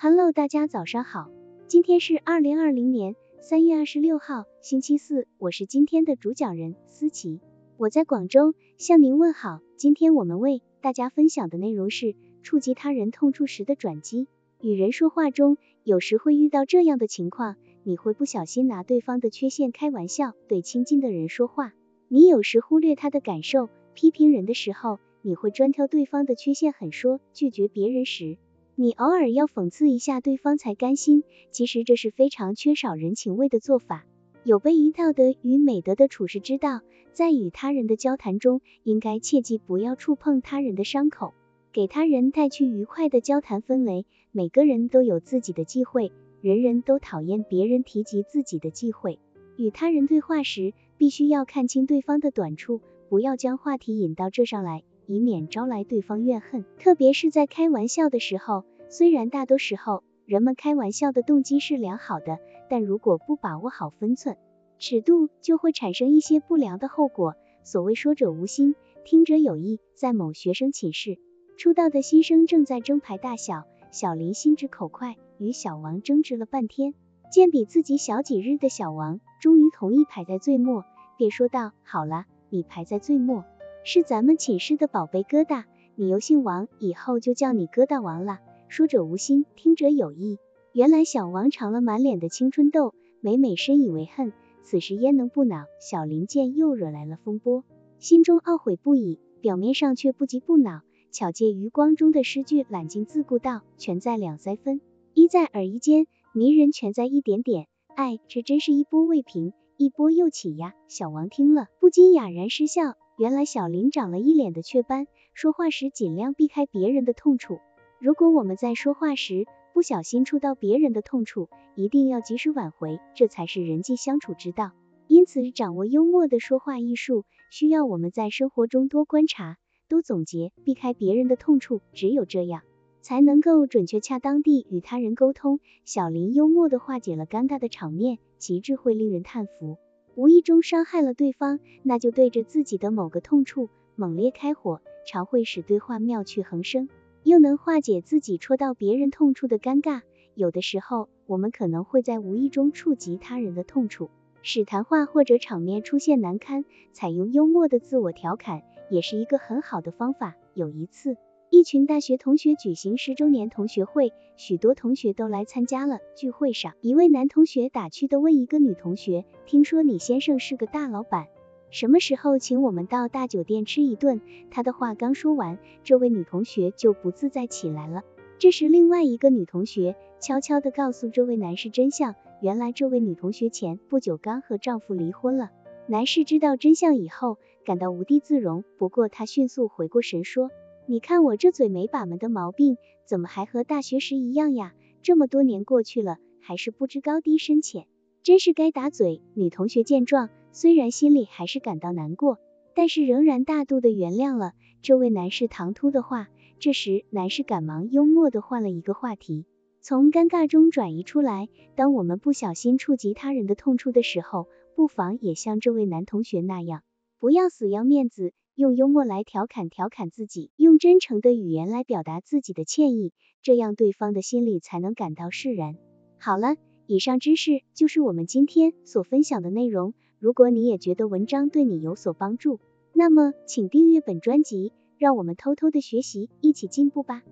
Hello，大家早上好，今天是二零二零年三月二十六号，星期四，我是今天的主讲人思琪，我在广州向您问好。今天我们为大家分享的内容是触及他人痛处时的转机。与人说话中，有时会遇到这样的情况，你会不小心拿对方的缺陷开玩笑，对亲近的人说话。你有时忽略他的感受，批评人的时候，你会专挑对方的缺陷狠说，拒绝别人时。你偶尔要讽刺一下对方才甘心，其实这是非常缺少人情味的做法。有悖于道德与美德的处事之道，在与他人的交谈中，应该切记不要触碰他人的伤口，给他人带去愉快的交谈氛围。每个人都有自己的忌讳，人人都讨厌别人提及自己的忌讳。与他人对话时，必须要看清对方的短处，不要将话题引到这上来。以免招来对方怨恨，特别是在开玩笑的时候。虽然大多时候人们开玩笑的动机是良好的，但如果不把握好分寸、尺度，就会产生一些不良的后果。所谓说者无心，听者有意。在某学生寝室，出道的新生正在争排大小，小林心直口快，与小王争执了半天，见比自己小几日的小王终于同意排在最末，便说道：“好了，你排在最末。”是咱们寝室的宝贝疙瘩，你又姓王，以后就叫你疙瘩王了。说者无心，听者有意。原来小王尝了满脸的青春痘，每每深以为恨。此时焉能不恼？小林见又惹来了风波，心中懊悔不已，表面上却不急不恼，巧借余光中的诗句揽镜自顾道：全在两三分，一在耳一间，迷人全在一点点。哎，这真是一波未平，一波又起呀！小王听了，不禁哑然失笑。原来小林长了一脸的雀斑，说话时尽量避开别人的痛处。如果我们在说话时不小心触到别人的痛处，一定要及时挽回，这才是人际相处之道。因此，掌握幽默的说话艺术，需要我们在生活中多观察、多总结，避开别人的痛处。只有这样，才能够准确恰当地与他人沟通。小林幽默地化解了尴尬的场面，其智慧令人叹服。无意中伤害了对方，那就对着自己的某个痛处猛烈开火，常会使对话妙趣横生，又能化解自己戳到别人痛处的尴尬。有的时候，我们可能会在无意中触及他人的痛处，使谈话或者场面出现难堪，采用幽默的自我调侃，也是一个很好的方法。有一次。一群大学同学举行十周年同学会，许多同学都来参加了。聚会上，一位男同学打趣的问一个女同学：“听说李先生是个大老板，什么时候请我们到大酒店吃一顿？”他的话刚说完，这位女同学就不自在起来了。这时，另外一个女同学悄悄的告诉这位男士真相：原来这位女同学前不久刚和丈夫离婚了。男士知道真相以后，感到无地自容，不过他迅速回过神说。你看我这嘴没把门的毛病，怎么还和大学时一样呀？这么多年过去了，还是不知高低深浅，真是该打嘴。女同学见状，虽然心里还是感到难过，但是仍然大度的原谅了这位男士唐突的话。这时，男士赶忙幽默的换了一个话题，从尴尬中转移出来。当我们不小心触及他人的痛处的时候，不妨也像这位男同学那样，不要死要面子。用幽默来调侃调侃自己，用真诚的语言来表达自己的歉意，这样对方的心里才能感到释然。好了，以上知识就是我们今天所分享的内容。如果你也觉得文章对你有所帮助，那么请订阅本专辑，让我们偷偷的学习，一起进步吧。